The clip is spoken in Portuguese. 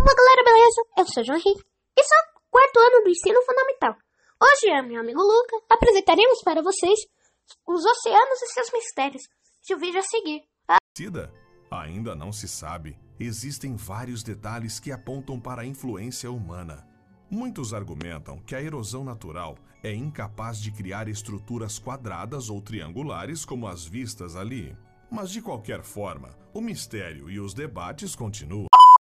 uma galera beleza eu sou o João Henrique e sou quarto ano do ensino fundamental. Hoje eu meu amigo Luca apresentaremos para vocês os oceanos e seus mistérios. Se o vídeo a seguir. Ah. Cida? Ainda não se sabe. Existem vários detalhes que apontam para a influência humana. Muitos argumentam que a erosão natural é incapaz de criar estruturas quadradas ou triangulares como as vistas ali. Mas de qualquer forma, o mistério e os debates continuam.